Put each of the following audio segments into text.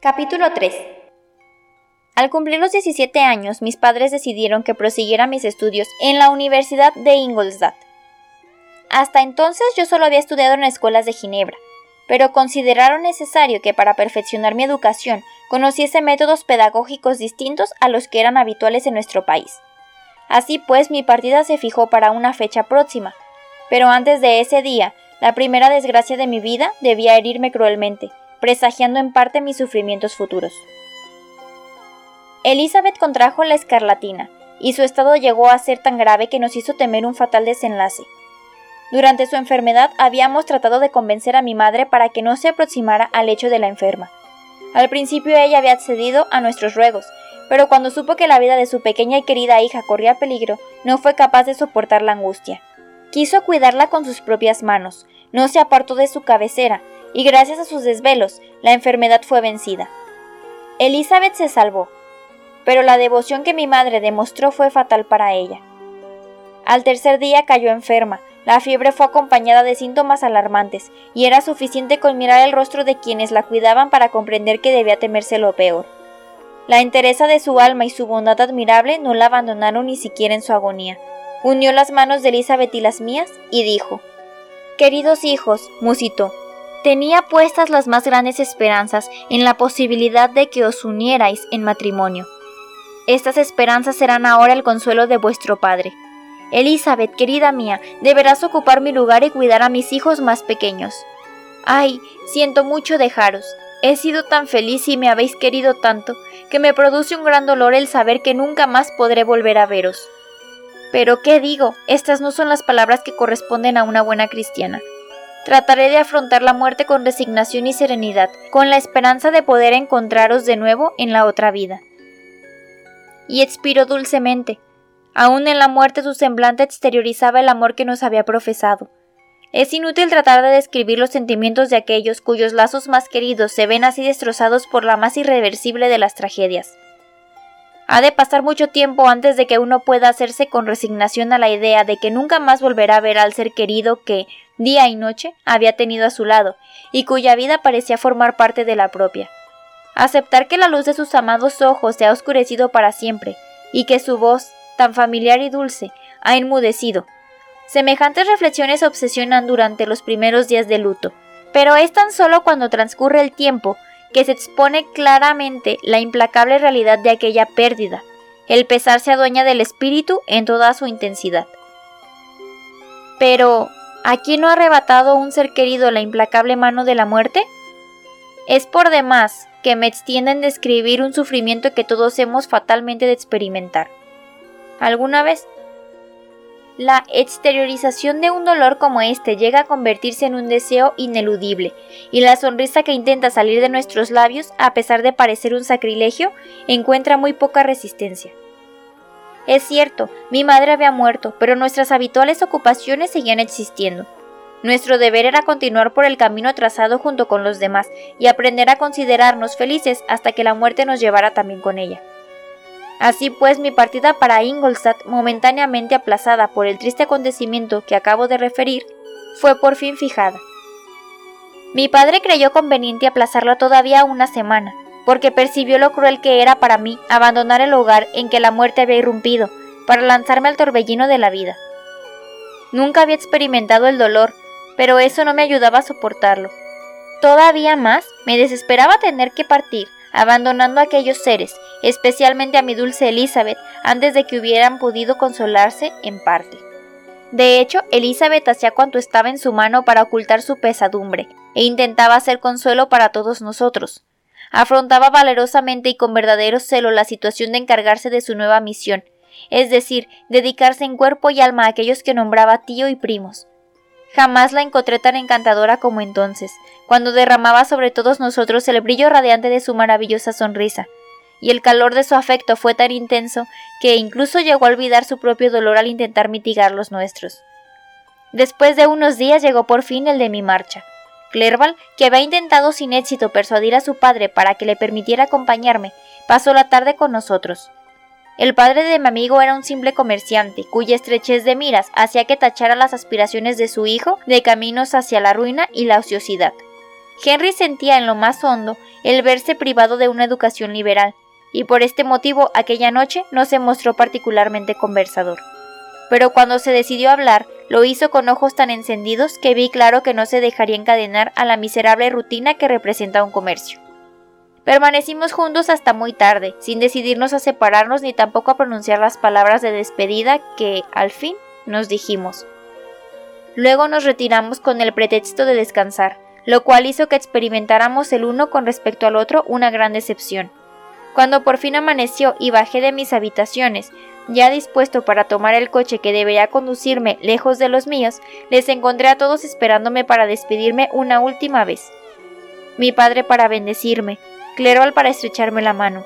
Capítulo 3 Al cumplir los 17 años, mis padres decidieron que prosiguiera mis estudios en la Universidad de Ingolstadt. Hasta entonces yo solo había estudiado en escuelas de Ginebra, pero consideraron necesario que para perfeccionar mi educación conociese métodos pedagógicos distintos a los que eran habituales en nuestro país. Así pues, mi partida se fijó para una fecha próxima, pero antes de ese día, la primera desgracia de mi vida debía herirme cruelmente, presagiando en parte mis sufrimientos futuros. Elizabeth contrajo la escarlatina, y su estado llegó a ser tan grave que nos hizo temer un fatal desenlace. Durante su enfermedad habíamos tratado de convencer a mi madre para que no se aproximara al lecho de la enferma. Al principio ella había accedido a nuestros ruegos, pero cuando supo que la vida de su pequeña y querida hija corría peligro, no fue capaz de soportar la angustia. Quiso cuidarla con sus propias manos, no se apartó de su cabecera, y gracias a sus desvelos, la enfermedad fue vencida. Elizabeth se salvó, pero la devoción que mi madre demostró fue fatal para ella. Al tercer día cayó enferma, la fiebre fue acompañada de síntomas alarmantes, y era suficiente con mirar el rostro de quienes la cuidaban para comprender que debía temerse lo peor. La entereza de su alma y su bondad admirable no la abandonaron ni siquiera en su agonía. Unió las manos de Elizabeth y las mías y dijo Queridos hijos, musitó, tenía puestas las más grandes esperanzas en la posibilidad de que os unierais en matrimonio. Estas esperanzas serán ahora el consuelo de vuestro padre. Elizabeth, querida mía, deberás ocupar mi lugar y cuidar a mis hijos más pequeños. Ay, siento mucho dejaros. He sido tan feliz y me habéis querido tanto, que me produce un gran dolor el saber que nunca más podré volver a veros. Pero, ¿qué digo? Estas no son las palabras que corresponden a una buena cristiana. Trataré de afrontar la muerte con resignación y serenidad, con la esperanza de poder encontraros de nuevo en la otra vida. Y expiró dulcemente. Aún en la muerte su semblante exteriorizaba el amor que nos había profesado. Es inútil tratar de describir los sentimientos de aquellos cuyos lazos más queridos se ven así destrozados por la más irreversible de las tragedias. Ha de pasar mucho tiempo antes de que uno pueda hacerse con resignación a la idea de que nunca más volverá a ver al ser querido que, día y noche, había tenido a su lado, y cuya vida parecía formar parte de la propia. Aceptar que la luz de sus amados ojos se ha oscurecido para siempre, y que su voz, tan familiar y dulce, ha enmudecido. Semejantes reflexiones obsesionan durante los primeros días de luto, pero es tan solo cuando transcurre el tiempo que se expone claramente la implacable realidad de aquella pérdida. El pesar se adueña del espíritu en toda su intensidad. Pero, ¿a quién no ha arrebatado un ser querido la implacable mano de la muerte? Es por demás que me extienda en describir un sufrimiento que todos hemos fatalmente de experimentar. ¿Alguna vez? La exteriorización de un dolor como este llega a convertirse en un deseo ineludible, y la sonrisa que intenta salir de nuestros labios, a pesar de parecer un sacrilegio, encuentra muy poca resistencia. Es cierto, mi madre había muerto, pero nuestras habituales ocupaciones seguían existiendo. Nuestro deber era continuar por el camino trazado junto con los demás y aprender a considerarnos felices hasta que la muerte nos llevara también con ella. Así pues, mi partida para Ingolstadt, momentáneamente aplazada por el triste acontecimiento que acabo de referir, fue por fin fijada. Mi padre creyó conveniente aplazarla todavía una semana, porque percibió lo cruel que era para mí abandonar el hogar en que la muerte había irrumpido, para lanzarme al torbellino de la vida. Nunca había experimentado el dolor, pero eso no me ayudaba a soportarlo. Todavía más me desesperaba tener que partir, abandonando a aquellos seres, especialmente a mi dulce Elizabeth, antes de que hubieran podido consolarse en parte. De hecho, Elizabeth hacía cuanto estaba en su mano para ocultar su pesadumbre, e intentaba hacer consuelo para todos nosotros. Afrontaba valerosamente y con verdadero celo la situación de encargarse de su nueva misión, es decir, dedicarse en cuerpo y alma a aquellos que nombraba tío y primos. Jamás la encontré tan encantadora como entonces, cuando derramaba sobre todos nosotros el brillo radiante de su maravillosa sonrisa, y el calor de su afecto fue tan intenso que incluso llegó a olvidar su propio dolor al intentar mitigar los nuestros. Después de unos días llegó por fin el de mi marcha. Clerval, que había intentado sin éxito persuadir a su padre para que le permitiera acompañarme, pasó la tarde con nosotros. El padre de mi amigo era un simple comerciante, cuya estrechez de miras hacía que tachara las aspiraciones de su hijo de caminos hacia la ruina y la ociosidad. Henry sentía en lo más hondo el verse privado de una educación liberal, y por este motivo aquella noche no se mostró particularmente conversador. Pero cuando se decidió hablar, lo hizo con ojos tan encendidos que vi claro que no se dejaría encadenar a la miserable rutina que representa un comercio. Permanecimos juntos hasta muy tarde, sin decidirnos a separarnos ni tampoco a pronunciar las palabras de despedida que, al fin, nos dijimos. Luego nos retiramos con el pretexto de descansar, lo cual hizo que experimentáramos el uno con respecto al otro una gran decepción. Cuando por fin amaneció y bajé de mis habitaciones, ya dispuesto para tomar el coche que debería conducirme lejos de los míos, les encontré a todos esperándome para despedirme una última vez. Mi padre para bendecirme, Clerval para estrecharme la mano.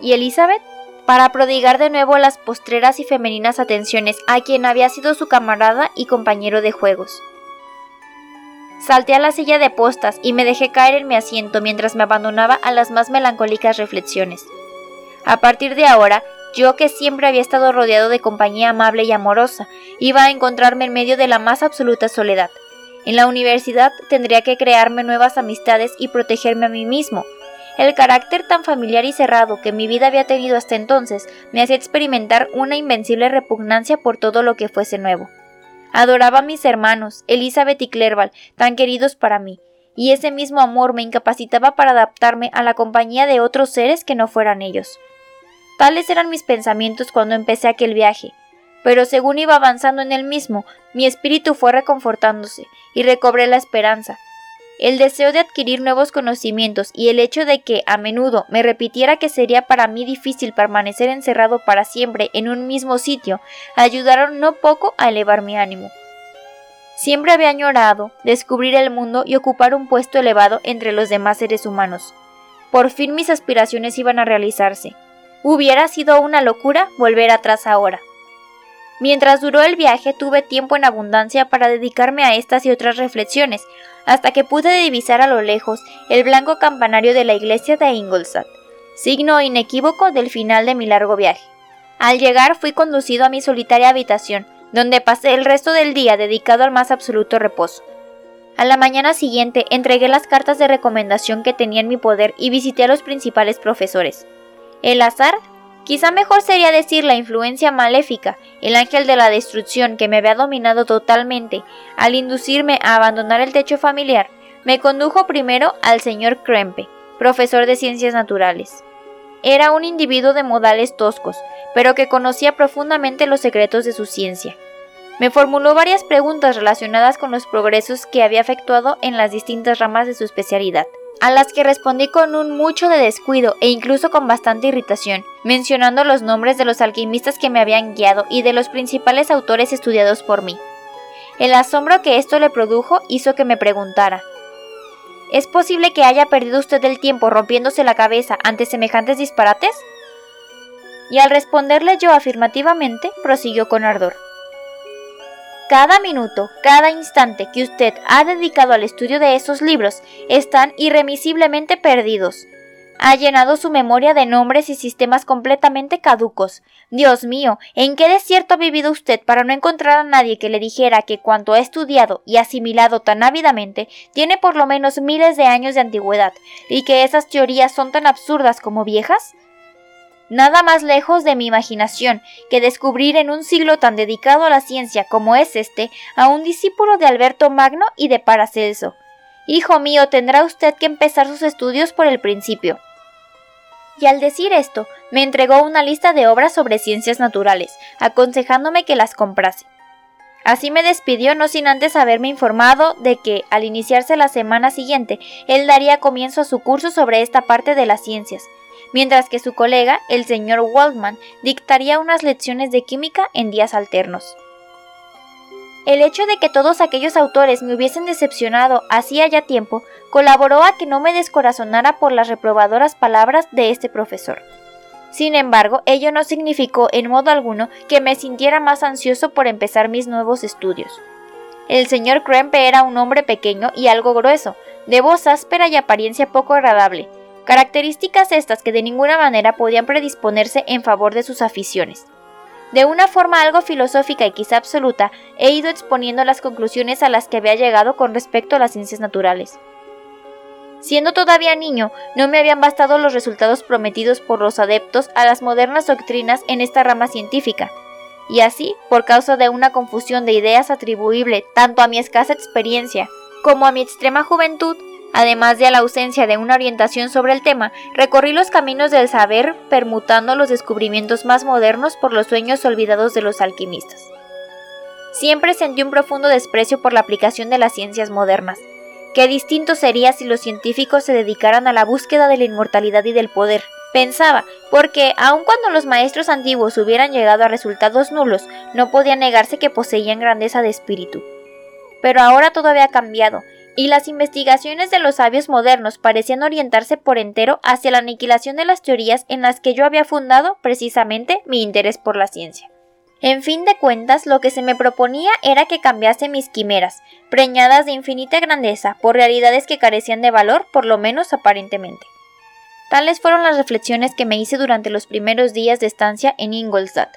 ¿Y Elizabeth? Para prodigar de nuevo las postreras y femeninas atenciones a quien había sido su camarada y compañero de juegos. Salté a la silla de postas y me dejé caer en mi asiento mientras me abandonaba a las más melancólicas reflexiones. A partir de ahora, yo que siempre había estado rodeado de compañía amable y amorosa, iba a encontrarme en medio de la más absoluta soledad. En la universidad tendría que crearme nuevas amistades y protegerme a mí mismo, el carácter tan familiar y cerrado que mi vida había tenido hasta entonces me hacía experimentar una invencible repugnancia por todo lo que fuese nuevo. Adoraba a mis hermanos, Elizabeth y Clerval, tan queridos para mí, y ese mismo amor me incapacitaba para adaptarme a la compañía de otros seres que no fueran ellos. Tales eran mis pensamientos cuando empecé aquel viaje, pero según iba avanzando en el mismo, mi espíritu fue reconfortándose y recobré la esperanza, el deseo de adquirir nuevos conocimientos y el hecho de que a menudo me repitiera que sería para mí difícil permanecer encerrado para siempre en un mismo sitio ayudaron no poco a elevar mi ánimo. Siempre había añorado descubrir el mundo y ocupar un puesto elevado entre los demás seres humanos. Por fin mis aspiraciones iban a realizarse. Hubiera sido una locura volver atrás ahora. Mientras duró el viaje tuve tiempo en abundancia para dedicarme a estas y otras reflexiones, hasta que pude divisar a lo lejos el blanco campanario de la iglesia de Ingolstadt, signo inequívoco del final de mi largo viaje. Al llegar fui conducido a mi solitaria habitación, donde pasé el resto del día dedicado al más absoluto reposo. A la mañana siguiente entregué las cartas de recomendación que tenía en mi poder y visité a los principales profesores. El azar Quizá mejor sería decir la influencia maléfica, el ángel de la destrucción que me había dominado totalmente al inducirme a abandonar el techo familiar, me condujo primero al señor Krempe, profesor de ciencias naturales. Era un individuo de modales toscos, pero que conocía profundamente los secretos de su ciencia. Me formuló varias preguntas relacionadas con los progresos que había efectuado en las distintas ramas de su especialidad a las que respondí con un mucho de descuido e incluso con bastante irritación, mencionando los nombres de los alquimistas que me habían guiado y de los principales autores estudiados por mí. El asombro que esto le produjo hizo que me preguntara ¿Es posible que haya perdido usted el tiempo rompiéndose la cabeza ante semejantes disparates? Y al responderle yo afirmativamente, prosiguió con ardor. Cada minuto, cada instante que usted ha dedicado al estudio de esos libros están irremisiblemente perdidos. Ha llenado su memoria de nombres y sistemas completamente caducos. Dios mío, ¿en qué desierto ha vivido usted para no encontrar a nadie que le dijera que cuanto ha estudiado y asimilado tan ávidamente tiene por lo menos miles de años de antigüedad, y que esas teorías son tan absurdas como viejas? Nada más lejos de mi imaginación que descubrir en un siglo tan dedicado a la ciencia como es este a un discípulo de Alberto Magno y de Paracelso. Hijo mío, tendrá usted que empezar sus estudios por el principio. Y al decir esto, me entregó una lista de obras sobre ciencias naturales, aconsejándome que las comprase. Así me despidió no sin antes haberme informado de que, al iniciarse la semana siguiente, él daría comienzo a su curso sobre esta parte de las ciencias, mientras que su colega, el señor Waldman, dictaría unas lecciones de química en días alternos. El hecho de que todos aquellos autores me hubiesen decepcionado hacía ya tiempo colaboró a que no me descorazonara por las reprobadoras palabras de este profesor. Sin embargo, ello no significó en modo alguno que me sintiera más ansioso por empezar mis nuevos estudios. El señor Krempe era un hombre pequeño y algo grueso, de voz áspera y apariencia poco agradable, características estas que de ninguna manera podían predisponerse en favor de sus aficiones. De una forma algo filosófica y quizá absoluta, he ido exponiendo las conclusiones a las que había llegado con respecto a las ciencias naturales. Siendo todavía niño, no me habían bastado los resultados prometidos por los adeptos a las modernas doctrinas en esta rama científica, y así, por causa de una confusión de ideas atribuible tanto a mi escasa experiencia como a mi extrema juventud, además de la ausencia de una orientación sobre el tema, recorrí los caminos del saber permutando los descubrimientos más modernos por los sueños olvidados de los alquimistas. Siempre sentí un profundo desprecio por la aplicación de las ciencias modernas, Qué distinto sería si los científicos se dedicaran a la búsqueda de la inmortalidad y del poder. Pensaba, porque aun cuando los maestros antiguos hubieran llegado a resultados nulos, no podía negarse que poseían grandeza de espíritu. Pero ahora todo había cambiado, y las investigaciones de los sabios modernos parecían orientarse por entero hacia la aniquilación de las teorías en las que yo había fundado precisamente mi interés por la ciencia. En fin de cuentas, lo que se me proponía era que cambiase mis quimeras, preñadas de infinita grandeza, por realidades que carecían de valor, por lo menos aparentemente. Tales fueron las reflexiones que me hice durante los primeros días de estancia en Ingolstadt,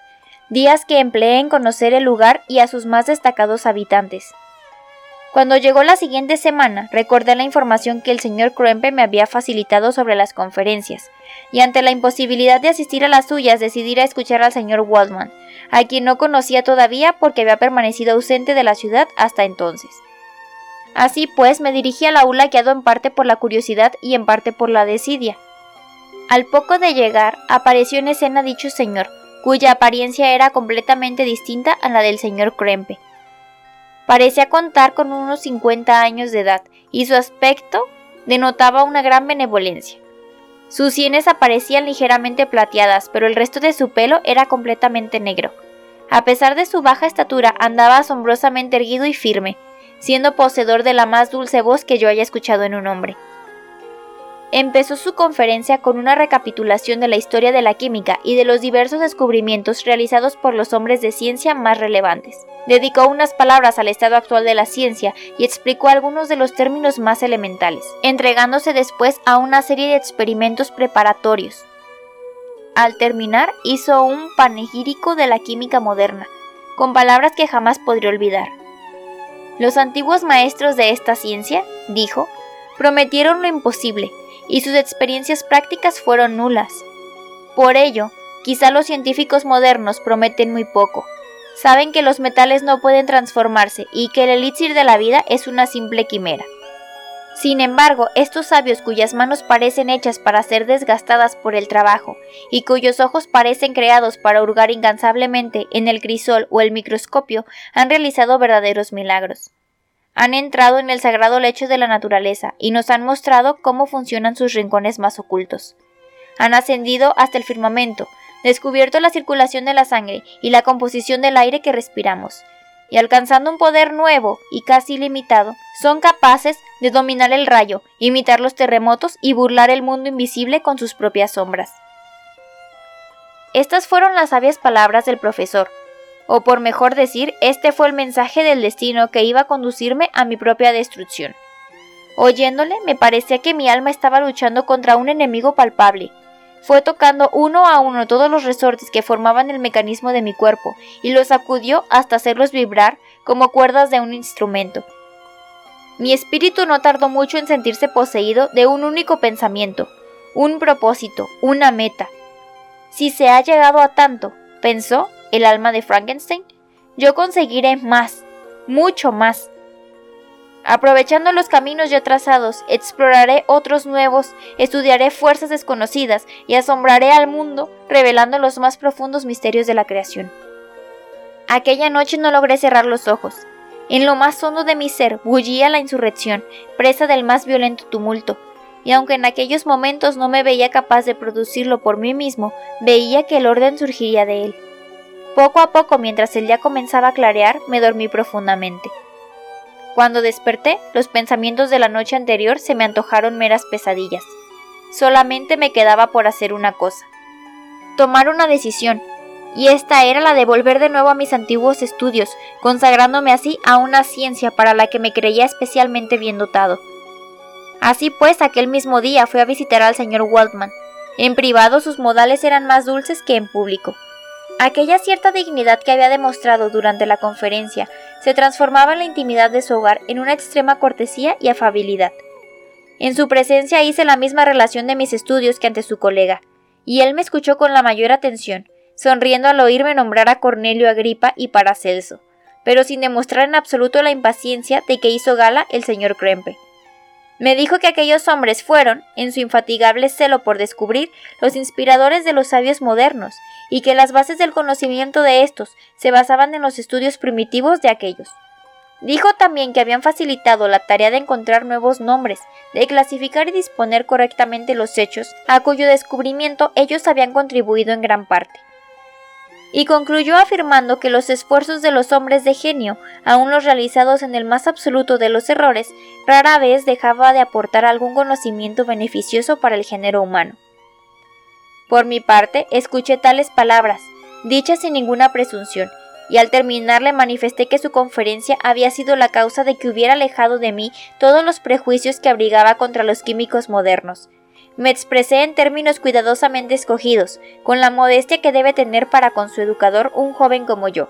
días que empleé en conocer el lugar y a sus más destacados habitantes. Cuando llegó la siguiente semana, recordé la información que el señor Krempe me había facilitado sobre las conferencias, y ante la imposibilidad de asistir a las suyas decidí a escuchar al señor Waldman, a quien no conocía todavía porque había permanecido ausente de la ciudad hasta entonces. Así pues, me dirigí al aula guiado en parte por la curiosidad y en parte por la desidia. Al poco de llegar, apareció en escena dicho señor, cuya apariencia era completamente distinta a la del señor Krempe. Parecía contar con unos 50 años de edad y su aspecto denotaba una gran benevolencia. Sus sienes aparecían ligeramente plateadas, pero el resto de su pelo era completamente negro. A pesar de su baja estatura, andaba asombrosamente erguido y firme, siendo poseedor de la más dulce voz que yo haya escuchado en un hombre. Empezó su conferencia con una recapitulación de la historia de la química y de los diversos descubrimientos realizados por los hombres de ciencia más relevantes. Dedicó unas palabras al estado actual de la ciencia y explicó algunos de los términos más elementales, entregándose después a una serie de experimentos preparatorios. Al terminar, hizo un panegírico de la química moderna, con palabras que jamás podré olvidar. Los antiguos maestros de esta ciencia, dijo, prometieron lo imposible, y sus experiencias prácticas fueron nulas. Por ello, quizá los científicos modernos prometen muy poco. Saben que los metales no pueden transformarse y que el elixir de la vida es una simple quimera. Sin embargo, estos sabios cuyas manos parecen hechas para ser desgastadas por el trabajo y cuyos ojos parecen creados para hurgar incansablemente en el crisol o el microscopio han realizado verdaderos milagros han entrado en el sagrado lecho de la naturaleza y nos han mostrado cómo funcionan sus rincones más ocultos. Han ascendido hasta el firmamento, descubierto la circulación de la sangre y la composición del aire que respiramos, y alcanzando un poder nuevo y casi ilimitado, son capaces de dominar el rayo, imitar los terremotos y burlar el mundo invisible con sus propias sombras. Estas fueron las sabias palabras del profesor, o por mejor decir, este fue el mensaje del destino que iba a conducirme a mi propia destrucción. Oyéndole, me parecía que mi alma estaba luchando contra un enemigo palpable. Fue tocando uno a uno todos los resortes que formaban el mecanismo de mi cuerpo y los sacudió hasta hacerlos vibrar como cuerdas de un instrumento. Mi espíritu no tardó mucho en sentirse poseído de un único pensamiento, un propósito, una meta. Si se ha llegado a tanto, pensó, el alma de Frankenstein, yo conseguiré más, mucho más. Aprovechando los caminos ya trazados, exploraré otros nuevos, estudiaré fuerzas desconocidas y asombraré al mundo revelando los más profundos misterios de la creación. Aquella noche no logré cerrar los ojos. En lo más hondo de mi ser bullía la insurrección, presa del más violento tumulto. y aunque en aquellos momentos no me veía capaz de producirlo por mí mismo, veía que el orden surgiría de él. Poco a poco, mientras el día comenzaba a clarear, me dormí profundamente. Cuando desperté, los pensamientos de la noche anterior se me antojaron meras pesadillas. Solamente me quedaba por hacer una cosa. Tomar una decisión, y esta era la de volver de nuevo a mis antiguos estudios, consagrándome así a una ciencia para la que me creía especialmente bien dotado. Así pues, aquel mismo día fui a visitar al señor Waldman. En privado sus modales eran más dulces que en público. Aquella cierta dignidad que había demostrado durante la conferencia se transformaba en la intimidad de su hogar en una extrema cortesía y afabilidad. En su presencia hice la misma relación de mis estudios que ante su colega, y él me escuchó con la mayor atención, sonriendo al oírme nombrar a Cornelio Agripa y Paracelso, pero sin demostrar en absoluto la impaciencia de que hizo gala el señor Krempe. Me dijo que aquellos hombres fueron, en su infatigable celo por descubrir, los inspiradores de los sabios modernos, y que las bases del conocimiento de estos se basaban en los estudios primitivos de aquellos. Dijo también que habían facilitado la tarea de encontrar nuevos nombres, de clasificar y disponer correctamente los hechos, a cuyo descubrimiento ellos habían contribuido en gran parte y concluyó afirmando que los esfuerzos de los hombres de genio, aun los realizados en el más absoluto de los errores, rara vez dejaba de aportar algún conocimiento beneficioso para el género humano. Por mi parte, escuché tales palabras, dichas sin ninguna presunción, y al terminar le manifesté que su conferencia había sido la causa de que hubiera alejado de mí todos los prejuicios que abrigaba contra los químicos modernos, me expresé en términos cuidadosamente escogidos, con la modestia que debe tener para con su educador un joven como yo.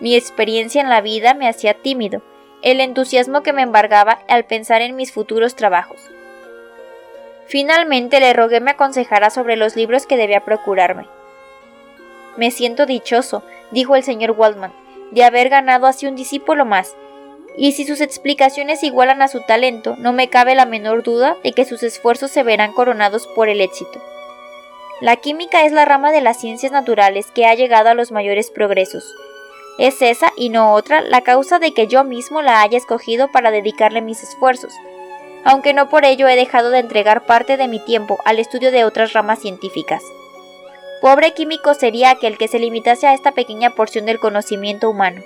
Mi experiencia en la vida me hacía tímido, el entusiasmo que me embargaba al pensar en mis futuros trabajos. Finalmente le rogué me aconsejara sobre los libros que debía procurarme. Me siento dichoso, dijo el señor Waldman, de haber ganado así un discípulo más, y si sus explicaciones igualan a su talento, no me cabe la menor duda de que sus esfuerzos se verán coronados por el éxito. La química es la rama de las ciencias naturales que ha llegado a los mayores progresos. Es esa y no otra la causa de que yo mismo la haya escogido para dedicarle mis esfuerzos, aunque no por ello he dejado de entregar parte de mi tiempo al estudio de otras ramas científicas. Pobre químico sería aquel que se limitase a esta pequeña porción del conocimiento humano.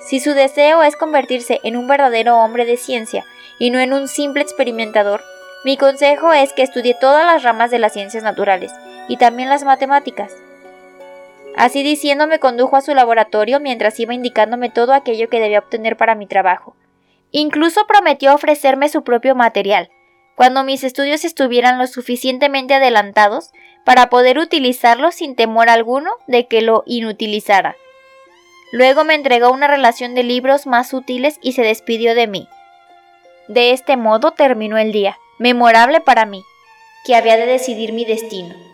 Si su deseo es convertirse en un verdadero hombre de ciencia y no en un simple experimentador, mi consejo es que estudie todas las ramas de las ciencias naturales y también las matemáticas. Así diciendo me condujo a su laboratorio mientras iba indicándome todo aquello que debía obtener para mi trabajo. Incluso prometió ofrecerme su propio material, cuando mis estudios estuvieran lo suficientemente adelantados para poder utilizarlo sin temor alguno de que lo inutilizara. Luego me entregó una relación de libros más útiles y se despidió de mí. De este modo terminó el día, memorable para mí, que había de decidir mi destino.